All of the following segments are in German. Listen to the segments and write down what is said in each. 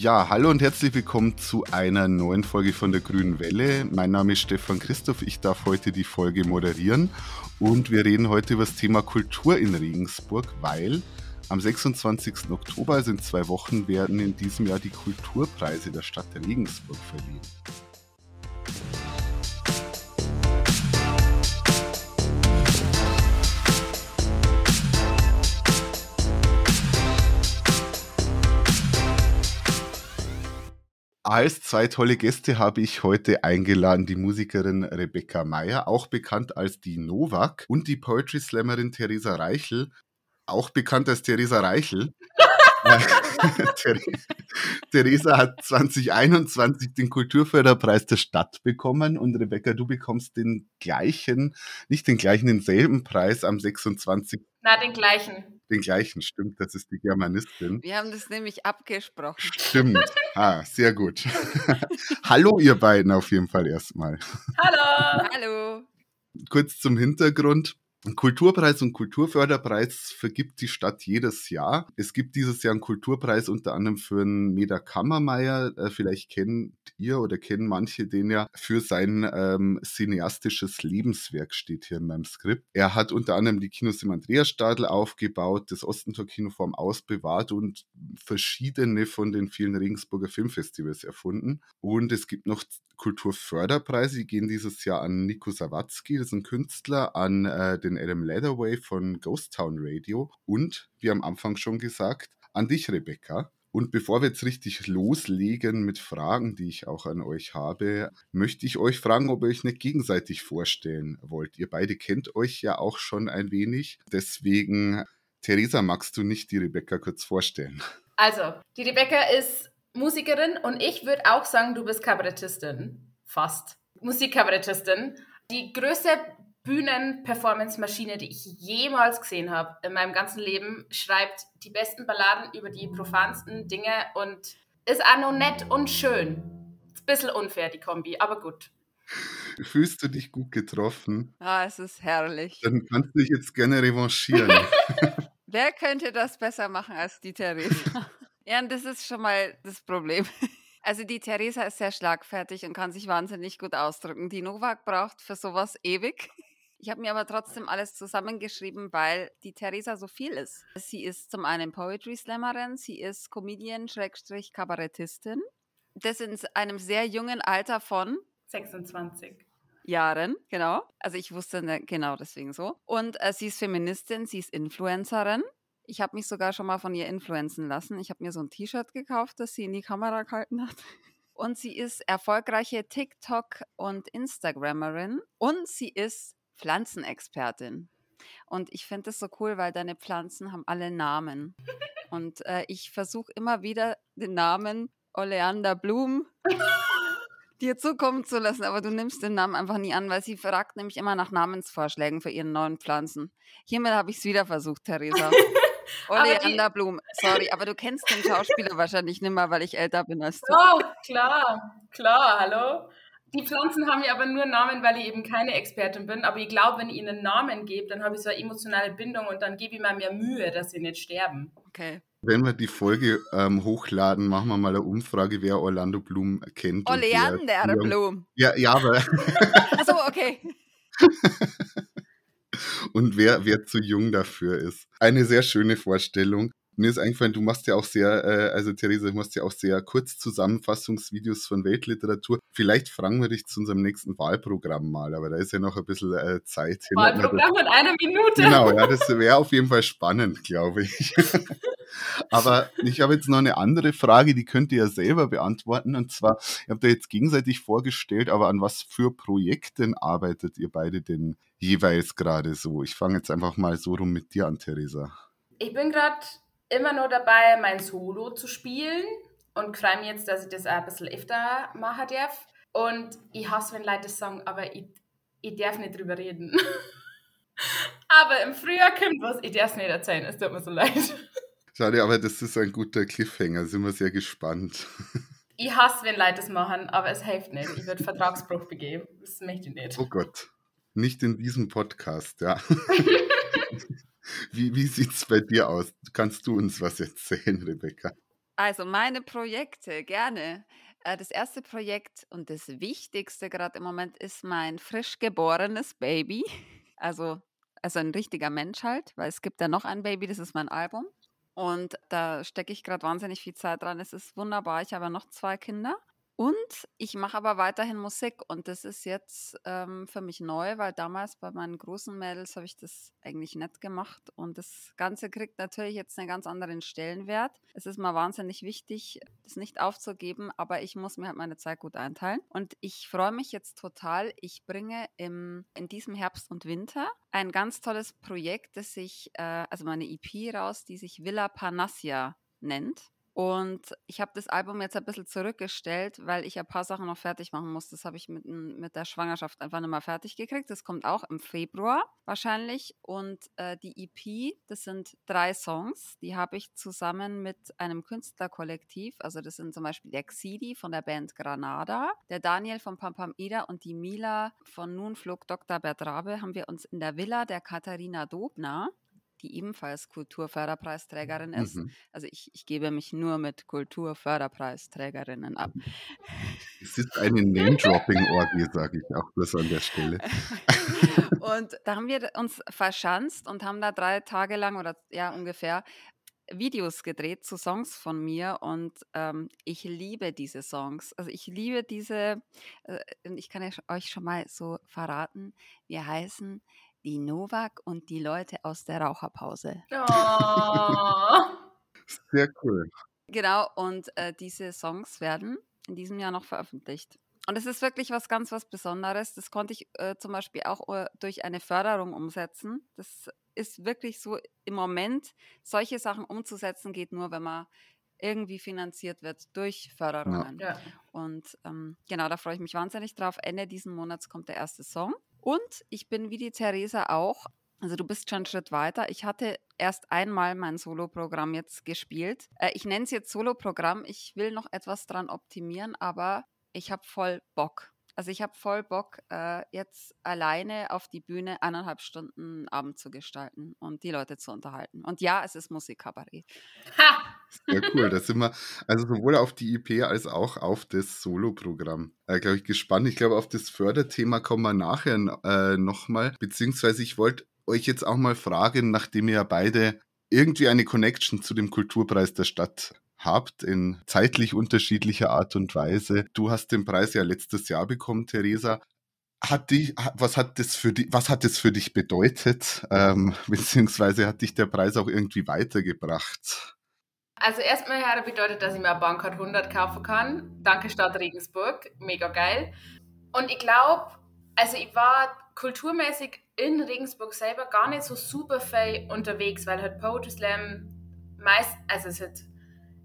Ja, hallo und herzlich willkommen zu einer neuen Folge von der Grünen Welle. Mein Name ist Stefan Christoph, ich darf heute die Folge moderieren und wir reden heute über das Thema Kultur in Regensburg, weil am 26. Oktober, also in zwei Wochen, werden in diesem Jahr die Kulturpreise der Stadt Regensburg verliehen. Als zwei tolle Gäste habe ich heute eingeladen die Musikerin Rebecca Meyer, auch bekannt als die Novak, und die Poetry Slammerin Theresa Reichel, auch bekannt als Theresa Reichel. Theresa hat 2021 den Kulturförderpreis der Stadt bekommen und Rebecca, du bekommst den gleichen, nicht den gleichen, denselben Preis am 26. Na, den gleichen. Den gleichen, stimmt, das ist die Germanistin. Wir haben das nämlich abgesprochen. Stimmt. Ah, sehr gut. Hallo, ihr beiden auf jeden Fall erstmal. Hallo. Hallo. Kurz zum Hintergrund. Ein Kulturpreis und Kulturförderpreis vergibt die Stadt jedes Jahr. Es gibt dieses Jahr einen Kulturpreis unter anderem für einen Meda Kammermeier. Äh, vielleicht kennt ihr oder kennen manche den ja für sein ähm, cineastisches Lebenswerk steht hier in meinem Skript. Er hat unter anderem die Kinos im Andreasstadel aufgebaut, das Ostentor-Kinoform ausbewahrt und verschiedene von den vielen Regensburger Filmfestivals erfunden. Und es gibt noch Kulturförderpreise, die gehen dieses Jahr an Nico Sawatzki, das ist ein Künstler, an äh, den Adam Leatherway von Ghost Town Radio und, wie am Anfang schon gesagt, an dich, Rebecca. Und bevor wir jetzt richtig loslegen mit Fragen, die ich auch an euch habe, möchte ich euch fragen, ob ihr euch nicht gegenseitig vorstellen wollt. Ihr beide kennt euch ja auch schon ein wenig. Deswegen, Theresa, magst du nicht die Rebecca kurz vorstellen? Also, die Rebecca ist Musikerin und ich würde auch sagen, du bist Kabarettistin. Fast. Musikkabarettistin. Die größte Bühnen-Performance-Maschine, die ich jemals gesehen habe in meinem ganzen Leben, schreibt die besten Balladen über die profansten Dinge und ist auch noch nett und schön. Ist ein bisschen unfair, die Kombi, aber gut. Fühlst du dich gut getroffen? Ah, es ist herrlich. Dann kannst du dich jetzt gerne revanchieren. Wer könnte das besser machen als die Theresa? ja, und das ist schon mal das Problem. Also die Theresa ist sehr schlagfertig und kann sich wahnsinnig gut ausdrücken. Die Novak braucht für sowas ewig. Ich habe mir aber trotzdem alles zusammengeschrieben, weil die Theresa so viel ist. Sie ist zum einen Poetry Slammerin, sie ist Comedian, Schrägstrich, Kabarettistin. Das in einem sehr jungen Alter von 26. Jahren, genau. Also ich wusste ne, genau deswegen so. Und äh, sie ist Feministin, sie ist Influencerin. Ich habe mich sogar schon mal von ihr influenzen lassen. Ich habe mir so ein T-Shirt gekauft, das sie in die Kamera gehalten hat. Und sie ist erfolgreiche TikTok- und Instagrammerin. Und sie ist Pflanzenexpertin. Und ich finde das so cool, weil deine Pflanzen haben alle Namen. Und äh, ich versuche immer wieder den Namen Oleander Blum dir zukommen zu lassen, aber du nimmst den Namen einfach nie an, weil sie fragt nämlich immer nach Namensvorschlägen für ihren neuen Pflanzen. Hiermit habe ich es wieder versucht, Theresa. Oleander Blum, sorry, aber du kennst den Schauspieler wahrscheinlich nicht mehr, weil ich älter bin als du. Oh, klar, klar, hallo. Die Pflanzen haben ja aber nur Namen, weil ich eben keine Expertin bin. Aber ich glaube, wenn ich ihnen einen Namen gebe, dann habe ich so eine emotionale Bindung und dann gebe ich mir mehr Mühe, dass sie nicht sterben. Okay. Wenn wir die Folge ähm, hochladen, machen wir mal eine Umfrage, wer Orlando Bloom kennt. Oleander Blum. Ja, ja, aber Achso, okay. und wer, wer zu jung dafür ist. Eine sehr schöne Vorstellung. Mir ist eingefallen, du machst ja auch sehr, äh, also Theresa, du machst ja auch sehr kurz Zusammenfassungsvideos von Weltliteratur. Vielleicht fragen wir dich zu unserem nächsten Wahlprogramm mal, aber da ist ja noch ein bisschen äh, Zeit hin. Wahlprogramm in einer Minute. Genau, ja, das wäre auf jeden Fall spannend, glaube ich. Aber ich habe jetzt noch eine andere Frage, die könnt ihr ja selber beantworten. Und zwar, ihr habt ja jetzt gegenseitig vorgestellt, aber an was für Projekten arbeitet ihr beide denn jeweils gerade so? Ich fange jetzt einfach mal so rum mit dir an, Theresa. Ich bin gerade immer nur dabei, mein Solo zu spielen und freue mich jetzt, dass ich das auch ein bisschen öfter machen darf. Und ich hasse, wenn Leute das sagen, aber ich, ich darf nicht drüber reden. aber im Frühjahr kommt was, ich darf es nicht erzählen, es tut mir so leid. Schade, aber das ist ein guter Cliffhanger, sind wir sehr gespannt. Ich hasse, wenn Leute das machen, aber es hilft nicht. Ich würde Vertragsbruch begehen. Das möchte ich nicht. Oh Gott, nicht in diesem Podcast, ja. Wie, wie sieht es bei dir aus? Kannst du uns was erzählen, Rebecca? Also meine Projekte, gerne. Äh, das erste Projekt und das wichtigste gerade im Moment ist mein frisch geborenes Baby. Also, also ein richtiger Mensch halt, weil es gibt ja noch ein Baby, das ist mein Album. Und da stecke ich gerade wahnsinnig viel Zeit dran. Es ist wunderbar. Ich habe ja noch zwei Kinder. Und ich mache aber weiterhin Musik und das ist jetzt ähm, für mich neu, weil damals bei meinen großen Mädels habe ich das eigentlich nicht gemacht und das Ganze kriegt natürlich jetzt einen ganz anderen Stellenwert. Es ist mal wahnsinnig wichtig, das nicht aufzugeben, aber ich muss mir halt meine Zeit gut einteilen und ich freue mich jetzt total. Ich bringe im, in diesem Herbst und Winter ein ganz tolles Projekt, das sich, äh, also meine EP raus, die sich Villa Panassia nennt. Und ich habe das Album jetzt ein bisschen zurückgestellt, weil ich ein paar Sachen noch fertig machen muss. Das habe ich mit, mit der Schwangerschaft einfach nicht mehr fertig gekriegt. Das kommt auch im Februar wahrscheinlich. Und äh, die EP, das sind drei Songs. Die habe ich zusammen mit einem Künstlerkollektiv. Also das sind zum Beispiel der Xidi von der Band Granada, der Daniel von Pampam Ida und die Mila von Nun flog Dr. Bertrabe haben wir uns in der Villa der Katharina Dobner die ebenfalls Kulturförderpreisträgerin ist. Mhm. Also ich, ich gebe mich nur mit Kulturförderpreisträgerinnen ab. Es ist eine Name-Dropping-Orgie, sage ich auch bloß an der Stelle. und da haben wir uns verschanzt und haben da drei Tage lang oder ja ungefähr Videos gedreht zu Songs von mir und ähm, ich liebe diese Songs. Also ich liebe diese, äh, ich kann euch schon mal so verraten, wir heißen die Novak und die Leute aus der Raucherpause. Oh. Sehr cool. Genau, und äh, diese Songs werden in diesem Jahr noch veröffentlicht. Und es ist wirklich was ganz was Besonderes. Das konnte ich äh, zum Beispiel auch äh, durch eine Förderung umsetzen. Das ist wirklich so im Moment, solche Sachen umzusetzen, geht nur, wenn man irgendwie finanziert wird durch Förderungen. Ja. Und ähm, genau, da freue ich mich wahnsinnig drauf. Ende diesen Monats kommt der erste Song. Und ich bin wie die Theresa auch. Also du bist schon einen Schritt weiter. Ich hatte erst einmal mein Soloprogramm jetzt gespielt. Äh, ich nenne es jetzt Soloprogramm. Ich will noch etwas dran optimieren, aber ich habe voll Bock. Also ich habe voll Bock, äh, jetzt alleine auf die Bühne eineinhalb Stunden Abend zu gestalten und die Leute zu unterhalten. Und ja, es ist Musikkabarett. Ha! Sehr cool. Da sind wir also sowohl auf die IP als auch auf das Solo-Programm, äh, glaube ich, gespannt. Ich glaube, auf das Förderthema kommen wir nachher äh, nochmal. Beziehungsweise ich wollte euch jetzt auch mal fragen, nachdem ihr ja beide irgendwie eine Connection zu dem Kulturpreis der Stadt habt in zeitlich unterschiedlicher Art und Weise. Du hast den Preis ja letztes Jahr bekommen, Theresa. Hat die, was hat das für dich, was hat das für dich bedeutet? Ähm, beziehungsweise hat dich der Preis auch irgendwie weitergebracht? Also erstmal hat er bedeutet, dass ich mir ein Bankcard 100 kaufen kann. Danke Stadt Regensburg, mega geil. Und ich glaube, also ich war kulturmäßig in Regensburg selber gar nicht so super viel unterwegs, weil halt Poetry Slam meist, also es hat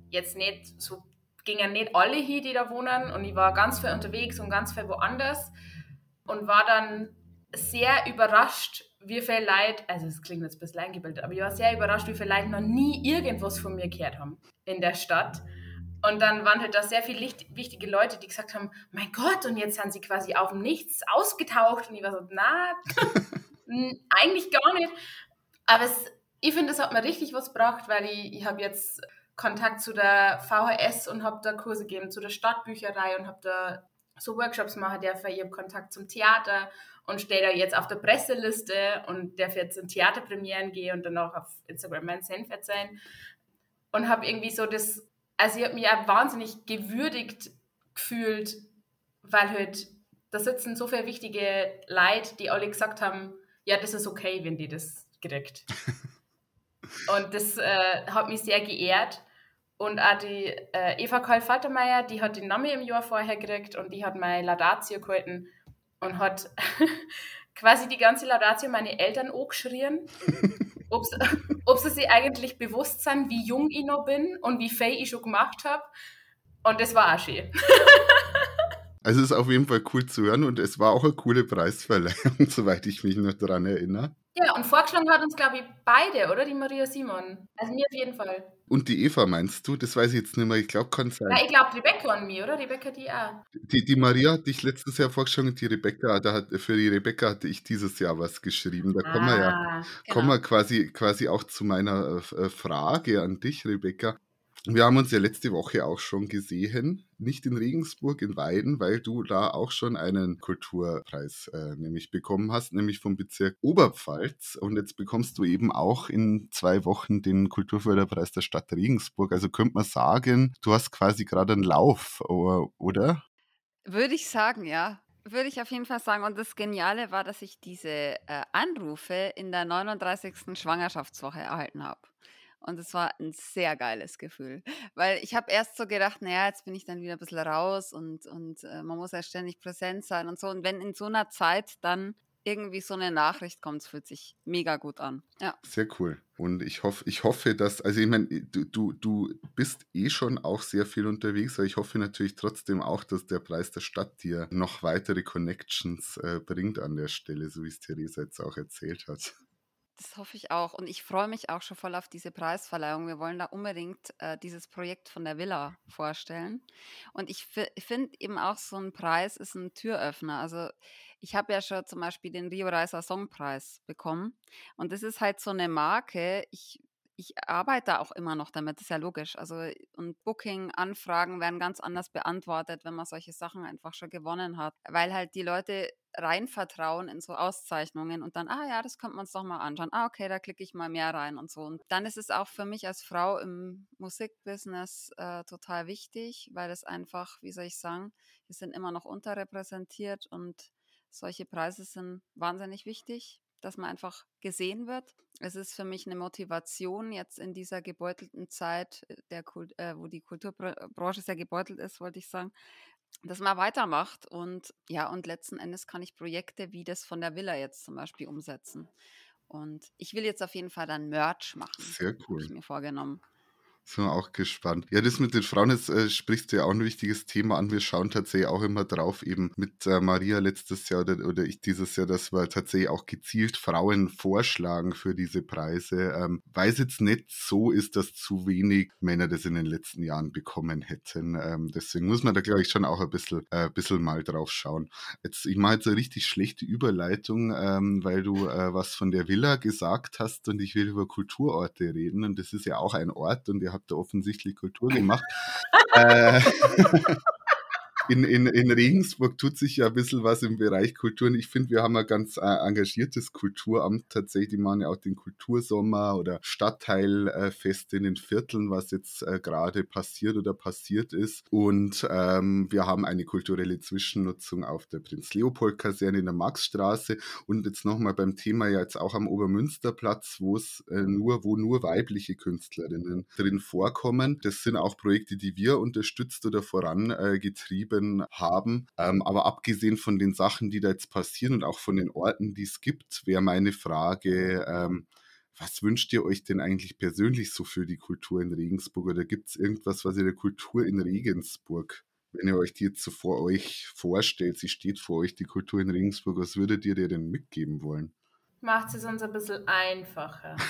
jetzt nicht so, gingen nicht alle hier, die da wohnen und ich war ganz viel unterwegs und ganz viel woanders und war dann sehr überrascht, wie viel Leute, also es klingt jetzt ein bisschen eingebildet, aber ich war sehr überrascht, wie viele Leute noch nie irgendwas von mir gehört haben in der Stadt. Und dann waren halt da sehr viele wichtige Leute, die gesagt haben, mein Gott, und jetzt sind sie quasi auf dem Nichts ausgetaucht. Und ich war so, na, eigentlich gar nicht. Aber es, ich finde, es hat mir richtig was gebracht, weil ich, ich habe jetzt Kontakt zu der VHS und habe da Kurse gegeben, zu der Stadtbücherei und habe da so Workshops machen dürfen. Ich habe Kontakt zum Theater und stehe da jetzt auf der Presseliste und darf jetzt in Theaterpremieren gehen und dann auch auf Instagram mein Senf erzählen. Und habe irgendwie so das, also ich habe mich auch wahnsinnig gewürdigt gefühlt, weil halt da sitzen so viele wichtige Leute, die alle gesagt haben, ja, das ist okay, wenn die das kriegt. Und das äh, hat mich sehr geehrt. Und auch die äh, Eva Karl-Faltermeier, die hat den Namen im Jahr vorher gekriegt und die hat meine Laudatio gehalten und hat quasi die ganze Laudatio meine Eltern angeschrien, ob sie sich eigentlich bewusst sind, wie jung ich noch bin und wie viel ich schon gemacht habe. Und das war auch schön. Also es ist auf jeden Fall cool zu hören und es war auch eine coole Preisverleihung, soweit ich mich noch daran erinnere. Ja, und vorgeschlagen hat uns, glaube ich, beide, oder? Die Maria Simon. Also mir auf jeden Fall. Und die Eva meinst du? Das weiß ich jetzt nicht mehr. Ich glaube, kann sein. Ja, ich glaube, Rebecca und mir, oder? Rebecca, die auch. Die, die Maria hat dich letztes Jahr vorgeschlagen und die Rebecca, da hat, für die Rebecca hatte ich dieses Jahr was geschrieben. Da ah, kommen wir ja genau. kommen wir quasi, quasi auch zu meiner äh, Frage an dich, Rebecca. Wir haben uns ja letzte Woche auch schon gesehen, nicht in Regensburg, in Weiden, weil du da auch schon einen Kulturpreis äh, nämlich bekommen hast, nämlich vom Bezirk Oberpfalz. Und jetzt bekommst du eben auch in zwei Wochen den Kulturförderpreis der Stadt Regensburg. Also könnte man sagen, du hast quasi gerade einen Lauf, oder? Würde ich sagen, ja. Würde ich auf jeden Fall sagen. Und das Geniale war, dass ich diese äh, Anrufe in der 39. Schwangerschaftswoche erhalten habe. Und es war ein sehr geiles Gefühl. Weil ich habe erst so gedacht, naja, jetzt bin ich dann wieder ein bisschen raus und, und äh, man muss ja ständig präsent sein und so. Und wenn in so einer Zeit dann irgendwie so eine Nachricht kommt, fühlt sich mega gut an. Ja. Sehr cool. Und ich hoffe, ich hoffe, dass, also ich meine, du, du, du bist eh schon auch sehr viel unterwegs, aber ich hoffe natürlich trotzdem auch, dass der Preis der Stadt dir noch weitere Connections äh, bringt an der Stelle, so wie es Theresa jetzt auch erzählt hat. Das hoffe ich auch. Und ich freue mich auch schon voll auf diese Preisverleihung. Wir wollen da unbedingt äh, dieses Projekt von der Villa vorstellen. Und ich finde eben auch, so ein Preis ist ein Türöffner. Also ich habe ja schon zum Beispiel den Rio Reiser Songpreis bekommen. Und das ist halt so eine Marke. Ich ich arbeite auch immer noch damit, das ist ja logisch. Also und Booking-Anfragen werden ganz anders beantwortet, wenn man solche Sachen einfach schon gewonnen hat, weil halt die Leute rein vertrauen in so Auszeichnungen und dann, ah ja, das könnte man uns doch mal anschauen. Ah, okay, da klicke ich mal mehr rein und so. Und dann ist es auch für mich als Frau im Musikbusiness äh, total wichtig, weil es einfach, wie soll ich sagen, wir sind immer noch unterrepräsentiert und solche Preise sind wahnsinnig wichtig dass man einfach gesehen wird. Es ist für mich eine Motivation jetzt in dieser gebeutelten Zeit, äh, der Kult, äh, wo die Kulturbranche sehr gebeutelt ist, wollte ich sagen, dass man weitermacht und ja, und letzten Endes kann ich Projekte wie das von der Villa jetzt zum Beispiel umsetzen. Und ich will jetzt auf jeden Fall dann Merch machen. Sehr cool. Habe ich mir vorgenommen. Sind wir auch gespannt. Ja, das mit den Frauen, jetzt äh, sprichst du ja auch ein wichtiges Thema an. Wir schauen tatsächlich auch immer drauf, eben mit äh, Maria letztes Jahr oder, oder ich dieses Jahr, dass wir tatsächlich auch gezielt Frauen vorschlagen für diese Preise, ähm, weil es jetzt nicht so ist, dass zu wenig Männer das in den letzten Jahren bekommen hätten. Ähm, deswegen muss man da, glaube ich, schon auch ein bisschen, äh, bisschen mal drauf schauen. Jetzt, ich mache jetzt eine richtig schlechte Überleitung, ähm, weil du äh, was von der Villa gesagt hast und ich will über Kulturorte reden und das ist ja auch ein Ort und ihr habt da offensichtlich Kultur gemacht. äh, in, in, in Regensburg tut sich ja ein bisschen was im Bereich Kultur. Und ich finde, wir haben ein ganz äh, engagiertes Kulturamt tatsächlich. Die machen ja auch den Kultursommer oder Stadtteilfeste in den Vierteln, was jetzt äh, gerade passiert oder passiert ist. Und ähm, wir haben eine kulturelle Zwischennutzung auf der Prinz-Leopold-Kaserne in der Maxstraße. Und jetzt nochmal beim Thema ja jetzt auch am Obermünsterplatz, wo es äh, nur, wo nur weibliche Künstlerinnen drin vorkommen. Das sind auch Projekte, die wir unterstützt oder vorangetrieben geschrieben haben. Ähm, aber abgesehen von den Sachen, die da jetzt passieren und auch von den Orten, die es gibt, wäre meine Frage, ähm, was wünscht ihr euch denn eigentlich persönlich so für die Kultur in Regensburg? Oder gibt es irgendwas, was ihr der Kultur in Regensburg, wenn ihr euch die jetzt so vor euch vorstellt, sie steht vor euch, die Kultur in Regensburg, was würdet ihr dir denn mitgeben wollen? Macht es uns ein bisschen einfacher.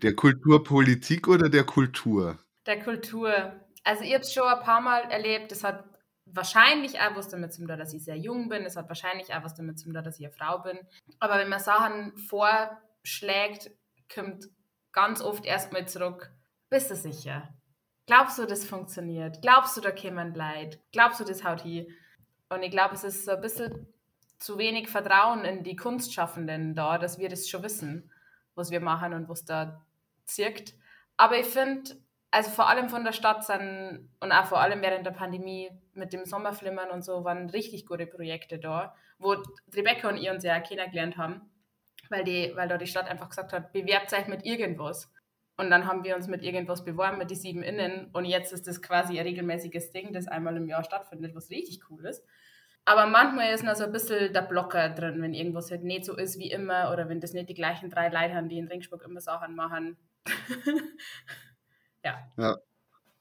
Der Kulturpolitik oder der Kultur? Der Kultur. Also ich habe es schon ein paar Mal erlebt, das hat wahrscheinlich auch was damit zu tun, dass ich sehr jung bin. Es hat wahrscheinlich auch was damit zu tun, dass ich eine Frau bin. Aber wenn man Sachen vorschlägt, kommt ganz oft erstmal zurück, bist du sicher? Glaubst du, das funktioniert? Glaubst du, da käme Leid? Glaubst du, das haut hier? Und ich glaube, es ist so ein bisschen zu wenig Vertrauen in die Kunstschaffenden da, dass wir das schon wissen, was wir machen und was da zirkt. Aber ich finde, also vor allem von der Stadt sind und auch vor allem während der Pandemie mit dem Sommerflimmern und so waren richtig gute Projekte da, wo Rebecca und ich uns ja kennengelernt haben, weil, die, weil da die Stadt einfach gesagt hat, bewerbt euch mit irgendwas. Und dann haben wir uns mit irgendwas beworben, mit die sieben Innen. Und jetzt ist das quasi ein regelmäßiges Ding, das einmal im Jahr stattfindet, was richtig cool ist. Aber manchmal ist noch so ein bisschen der Blocker drin, wenn irgendwas halt nicht so ist wie immer oder wenn das nicht die gleichen drei Leute haben, die in Ringsburg immer Sachen machen. Ja. Ja,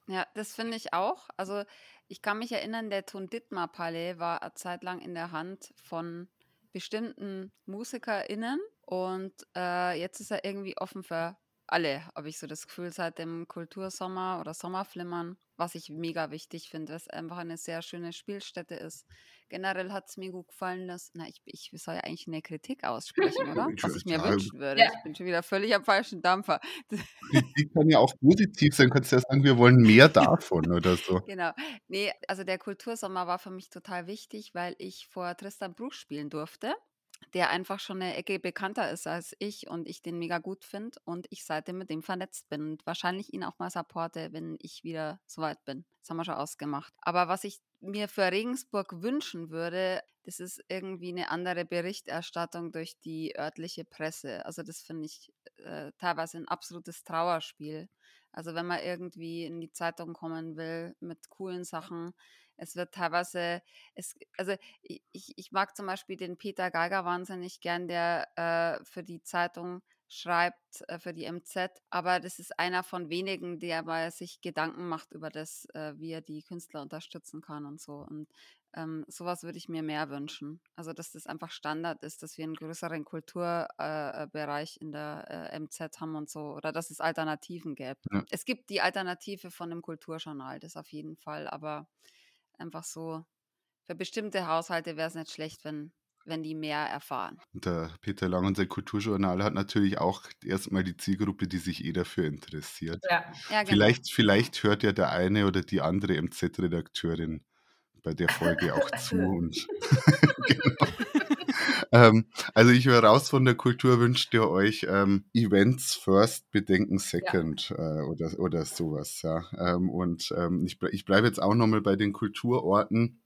ja das finde ich auch. Also ich kann mich erinnern, der Ton Dittmar Palais war eine Zeit lang in der Hand von bestimmten MusikerInnen und äh, jetzt ist er irgendwie offen für alle, habe ich so das Gefühl, seit dem Kultursommer oder Sommerflimmern, was ich mega wichtig finde, weil es einfach eine sehr schöne Spielstätte ist. Generell hat es mir gut gefallen, dass, na, ich, ich soll ja eigentlich eine Kritik aussprechen, oder? Was ich mir wünschen würde. Ja. Ich bin schon wieder völlig am falschen Dampfer. Die kann ja auch positiv sein. Kannst ja sagen, wir wollen mehr davon oder so. Genau. Nee, also der Kultursommer war für mich total wichtig, weil ich vor Tristan Bruch spielen durfte, der einfach schon eine Ecke bekannter ist als ich und ich den mega gut finde und ich seitdem mit dem vernetzt bin und wahrscheinlich ihn auch mal supporte, wenn ich wieder soweit bin. Das haben wir schon ausgemacht. Aber was ich mir für Regensburg wünschen würde, das ist irgendwie eine andere Berichterstattung durch die örtliche Presse. Also das finde ich äh, teilweise ein absolutes Trauerspiel. Also wenn man irgendwie in die Zeitung kommen will mit coolen Sachen, es wird teilweise, es, also ich, ich mag zum Beispiel den Peter Geiger wahnsinnig gern, der äh, für die Zeitung schreibt, äh, für die MZ, aber das ist einer von wenigen, der mal sich Gedanken macht über das, äh, wie er die Künstler unterstützen kann und so. Und ähm, sowas würde ich mir mehr wünschen. Also, dass das einfach Standard ist, dass wir einen größeren Kulturbereich in der äh, MZ haben und so, oder dass es Alternativen gäbe. Ja. Es gibt die Alternative von einem Kulturjournal, das auf jeden Fall, aber einfach so, für bestimmte Haushalte wäre es nicht schlecht, wenn, wenn die mehr erfahren. Und der Peter Lang, unser Kulturjournal, hat natürlich auch erstmal die Zielgruppe, die sich eh dafür interessiert. Ja. Ja, genau. Vielleicht, vielleicht hört ja der eine oder die andere MZ-Redakteurin bei der Folge auch zu. Und genau. Ähm, also ich höre raus von der Kultur, wünscht ihr euch ähm, Events first, Bedenken second äh, oder, oder sowas. Ja. Ähm, und ähm, ich, ich bleibe jetzt auch nochmal bei den Kulturorten.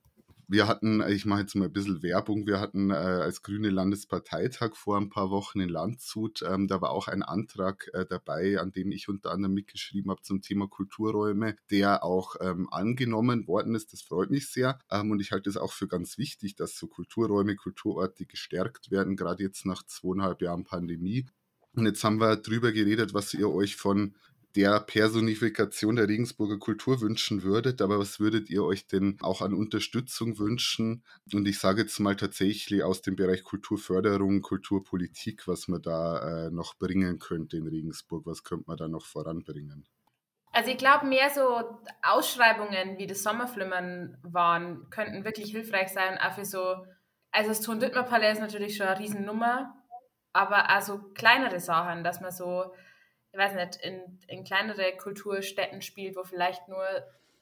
Wir hatten, ich mache jetzt mal ein bisschen Werbung, wir hatten äh, als Grüne Landesparteitag vor ein paar Wochen in Landshut, ähm, da war auch ein Antrag äh, dabei, an dem ich unter anderem mitgeschrieben habe zum Thema Kulturräume, der auch ähm, angenommen worden ist. Das freut mich sehr. Ähm, und ich halte es auch für ganz wichtig, dass so Kulturräume, Kulturorte gestärkt werden, gerade jetzt nach zweieinhalb Jahren Pandemie. Und jetzt haben wir drüber geredet, was ihr euch von der Personifikation der Regensburger Kultur wünschen würdet, aber was würdet ihr euch denn auch an Unterstützung wünschen? Und ich sage jetzt mal tatsächlich aus dem Bereich Kulturförderung, Kulturpolitik, was man da äh, noch bringen könnte in Regensburg, was könnte man da noch voranbringen? Also ich glaube, mehr so Ausschreibungen wie das Sommerflimmern waren, könnten wirklich hilfreich sein, auch für so, also das Ton Dittmer Palais ist natürlich schon eine Riesennummer, aber auch so kleinere Sachen, dass man so, ich weiß nicht, in, in kleinere Kulturstätten spielt, wo vielleicht nur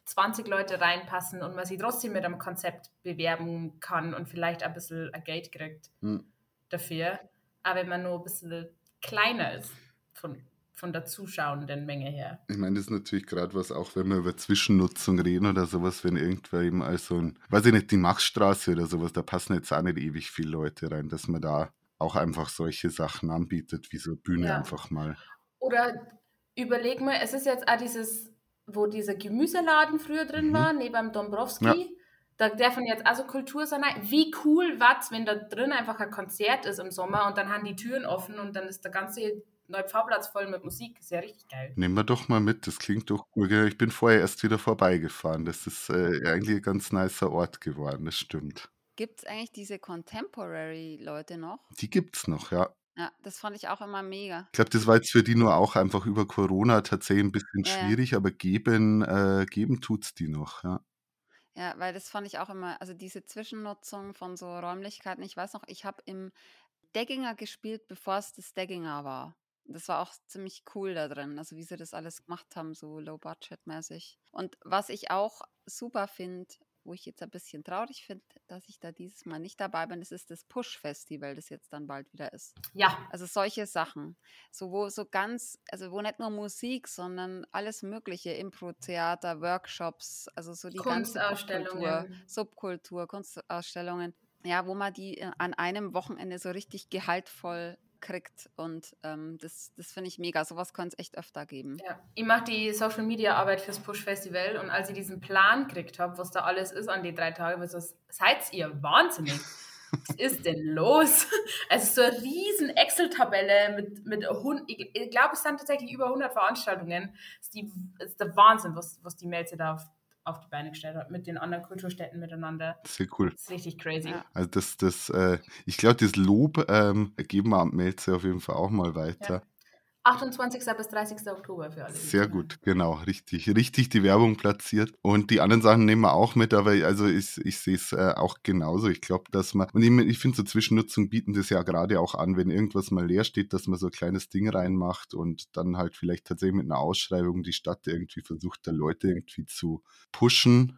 20 Leute reinpassen und man sich trotzdem mit einem Konzept bewerben kann und vielleicht ein bisschen ein Geld kriegt Hm. dafür. Aber wenn man nur ein bisschen kleiner ist von, von der zuschauenden Menge her. Ich meine, das ist natürlich gerade was, auch wenn wir über Zwischennutzung reden oder sowas, wenn irgendwer eben als so ein, weiß ich nicht, die Machstraße oder sowas, da passen jetzt auch nicht ewig viele Leute rein, dass man da auch einfach solche Sachen anbietet, wie so eine Bühne Ja. einfach mal. Oder überleg mal, es ist jetzt auch dieses, wo dieser Gemüseladen früher drin Mhm. war, neben dem Dombrowski. Ja. Da darf man jetzt also Kultur sein. Wie cool war's, wenn da drin einfach ein Konzert ist im Sommer und dann haben die Türen offen und dann ist der ganze Neupfahrplatz voll mit Musik. Ist ja richtig geil. Nehmen wir doch mal mit, das klingt doch cool. Ich bin vorher erst wieder vorbeigefahren. Das ist äh, eigentlich ein ganz nicer Ort geworden, das stimmt. Gibt es eigentlich diese Contemporary-Leute noch? Die gibt's noch, ja. Ja, das fand ich auch immer mega. Ich glaube, das war jetzt für die nur auch einfach über Corona tatsächlich ein bisschen Ja, ja. schwierig, aber geben, äh, geben tut's die noch, ja. Ja, weil das fand ich auch immer, also diese Zwischennutzung von so Räumlichkeiten. Ich weiß noch, ich habe im Degginger gespielt, bevor es das Degginger war. Das war auch ziemlich cool da drin, also wie sie das alles gemacht haben, so low-budget-mäßig. Und was ich auch super finde, wo ich jetzt ein bisschen traurig finde, dass ich da dieses Mal nicht dabei bin, das ist das Push-Festival, das jetzt dann bald wieder ist. Ja, Also solche Sachen. So, wo so ganz, also wo nicht nur Musik, sondern alles Mögliche, Impro-Theater, Workshops, also so die ganze Popkultur, Kunstausstellungen. Subkultur, Kunstausstellungen, ja, wo man die äh, an einem Wochenende so richtig gehaltvoll kriegt. Und ähm, das, das finde ich mega. Sowas kann es echt öfter geben. Ja, ich mache die Social Media Arbeit fürs Push Festival und als ich diesen Plan gekriegt habe, was da alles ist an die drei Tage, war so, seid ihr wahnsinnig? Was ist denn los? Also so eine riesen Excel-Tabelle mit, mit ich, glaube, es sind tatsächlich über 100 Veranstaltungen. Das ist, die, ist der Wahnsinn, was, was die Melze da auf, die Beine gestellt hat, mit den anderen Kulturstätten miteinander. Sehr cool. Das ist richtig crazy. Ja. Also das, das, äh, ich glaube, das Lob ähm, geben wir am Melze auf jeden Fall auch mal weiter. 28. bis 30. Oktober für alle. Sehr gut, genau, richtig, richtig die Werbung platziert. Und die anderen Sachen nehmen wir auch mit, aber also ich, ich sehe es äh, auch genauso. Ich glaube, dass man, und ich, ich finde so Zwischennutzung bieten das ja gerade auch an, wenn irgendwas mal leer steht, dass man so ein kleines Ding reinmacht und dann halt vielleicht tatsächlich mit einer Ausschreibung die Stadt irgendwie versucht, da Leute irgendwie zu pushen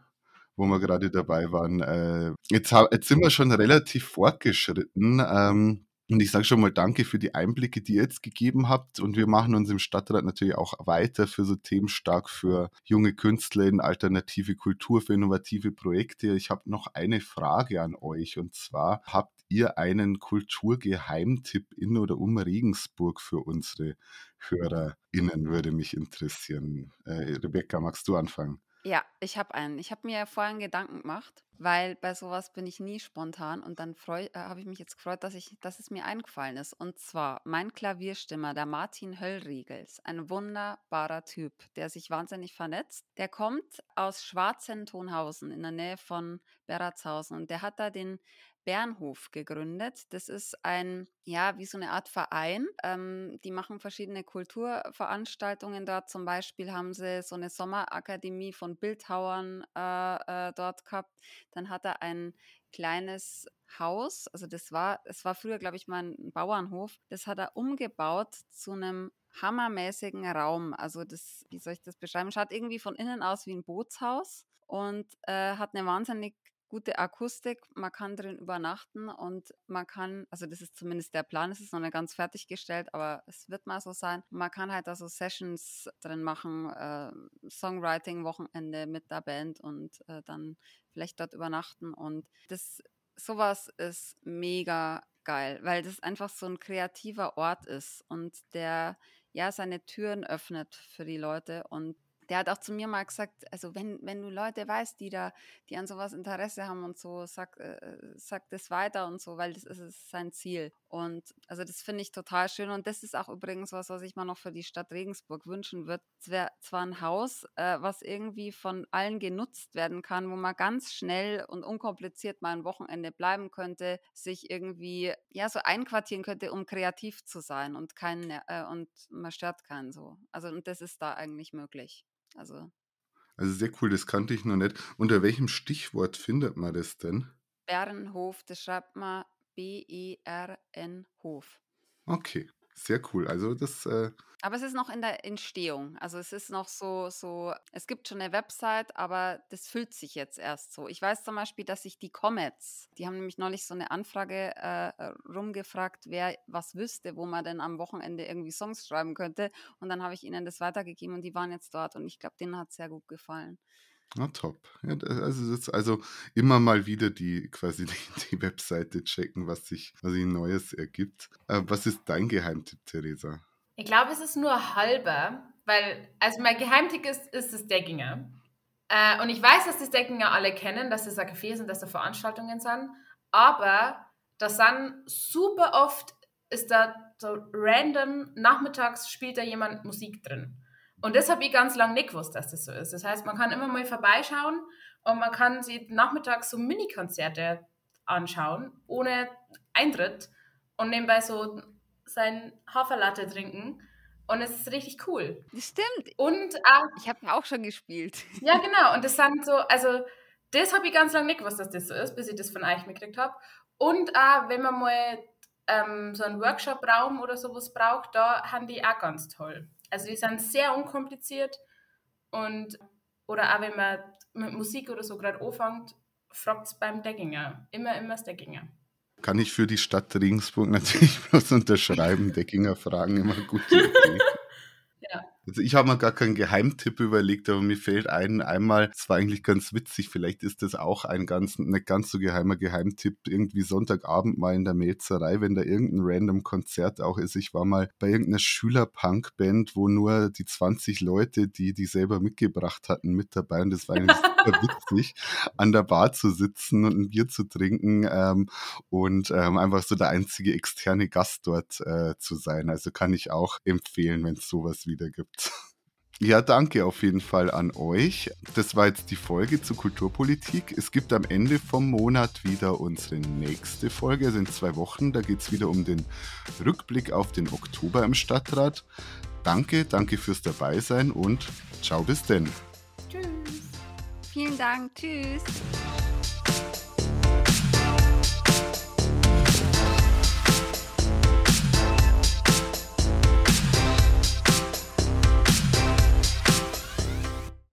wo wir gerade dabei waren. Äh, jetzt, jetzt, sind wir schon relativ fortgeschritten. Ähm, und ich sage schon mal danke für die Einblicke, die ihr jetzt gegeben habt. Und wir machen uns im Stadtrat natürlich auch weiter für so Themen stark für junge Künstler in alternative Kultur, für innovative Projekte. Ich habe noch eine Frage an euch. Und zwar, habt ihr einen Kulturgeheimtipp in oder um Regensburg für unsere HörerInnen? Würde mich interessieren. Äh, Rebecca, magst du anfangen? Ja, ich habe einen. Ich habe mir vorhin Gedanken gemacht, weil bei sowas bin ich nie spontan und dann äh, habe ich mich jetzt gefreut, dass, ich, dass es mir eingefallen ist. Und zwar mein Klavierstimmer, der Martin Höllriegels, ein wunderbarer Typ, der sich wahnsinnig vernetzt. Der kommt aus Schwarzentonhausen in der Nähe von Beratshausen und der hat da den Bernhof gegründet. Das ist ein, ja, wie so eine Art Verein. Ähm, die machen verschiedene Kulturveranstaltungen dort. Zum Beispiel haben sie so eine Sommerakademie von Bildhauern äh, äh, dort gehabt. Dann hat er ein kleines Haus, also das war, es war früher, glaube ich, mal ein Bauernhof. Das hat er umgebaut zu einem hammermäßigen Raum. Also das, wie soll ich das beschreiben? Schaut irgendwie von innen aus wie ein Bootshaus und äh, hat eine wahnsinnig gute Akustik, man kann drin übernachten und man kann, also das ist zumindest der Plan, es ist noch nicht ganz fertiggestellt, aber es wird mal so sein. Man kann halt also Sessions drin machen, äh, Songwriting-Wochenende mit der Band und äh, dann vielleicht dort übernachten und das sowas ist mega geil, weil das einfach so ein kreativer Ort ist und der ja seine Türen öffnet für die Leute und der hat auch zu mir mal gesagt, also wenn, wenn du Leute weißt, die da, die an sowas Interesse haben und so, sag, äh, sag das weiter und so, weil das ist, ist sein Ziel. Und also das finde ich total schön. Und das ist auch übrigens was, was ich mal noch für die Stadt Regensburg wünschen würde. Es wäre zwar ein Haus, äh, was irgendwie von allen genutzt werden kann, wo man ganz schnell und unkompliziert mal ein Wochenende bleiben könnte, sich irgendwie ja so einquartieren könnte, um kreativ zu sein und keinen äh, und man stört keinen so. Also und das ist da eigentlich möglich. Also. Also sehr cool, das kannte ich noch nicht. Unter welchem Stichwort findet man das denn? Bernhof, das schreibt man B-E-R-N Hof. Okay. Sehr cool. Also das. Äh aber es ist noch in der Entstehung. Also es ist noch so, so, es gibt schon eine Website, aber das füllt sich jetzt erst so. Ich weiß zum Beispiel, dass sich die Comets, die haben nämlich neulich so eine Anfrage äh, rumgefragt, wer was wüsste, wo man denn am Wochenende irgendwie Songs schreiben könnte. Und dann habe ich ihnen das weitergegeben und die waren jetzt dort und ich glaube, denen hat es sehr gut gefallen. Na top. Ja, also, das, also immer mal wieder die quasi die, die Webseite checken, was sich, sich Neues ergibt. Äh, was ist dein Geheimtipp, Theresa? Ich glaube, es ist nur halber, weil, also mein Geheimtipp ist, ist das Deckinger. Äh, und ich weiß, dass das Deckinger alle kennen, dass das ein Café ist und dass da Veranstaltungen sind, aber da sind super oft, ist da so random, nachmittags spielt da jemand Musik drin. Und das habe ich ganz lange nicht gewusst, dass das so ist. Das heißt, man kann immer mal vorbeischauen und man kann sich nachmittags so Mini-Konzerte anschauen, ohne Eintritt und nebenbei so sein Haferlatte trinken. Und es ist richtig cool. Das stimmt. Und äh, ich habe auch schon gespielt. Ja, genau. Und das sind so, also das habe ich ganz lange nicht gewusst, dass das so ist, bis ich das von euch mitgekriegt habe. Und auch, wenn man mal ähm, so einen Workshop-Raum oder sowas braucht, da haben die auch ganz toll. Also die sind sehr unkompliziert und oder auch wenn man mit Musik oder so gerade anfängt, fragt es beim Deckinger. Immer, immer das Deckinger. Kann ich für die Stadt Regensburg natürlich bloß unterschreiben. Deckinger fragen immer Idee. Also ich habe mir gar keinen Geheimtipp überlegt, aber mir fällt ein, einmal, es war eigentlich ganz witzig, vielleicht ist das auch ein ganz, nicht ganz so geheimer Geheimtipp, irgendwie Sonntagabend mal in der Melzerei, wenn da irgendein random Konzert auch ist. Ich war mal bei irgendeiner Schüler-Punk-Band, wo nur die 20 Leute, die die selber mitgebracht hatten, mit dabei und das war eigentlich super witzig, an der Bar zu sitzen und ein Bier zu trinken ähm, und ähm, einfach so der einzige externe Gast dort äh, zu sein. Also kann ich auch empfehlen, wenn es sowas wieder gibt. Ja, danke auf jeden Fall an euch. Das war jetzt die Folge zur Kulturpolitik. Es gibt am Ende vom Monat wieder unsere nächste Folge, also in zwei Wochen. Da geht es wieder um den Rückblick auf den Oktober im Stadtrat. Danke, danke fürs Dabeisein und ciao bis denn. Tschüss. Vielen Dank. Tschüss.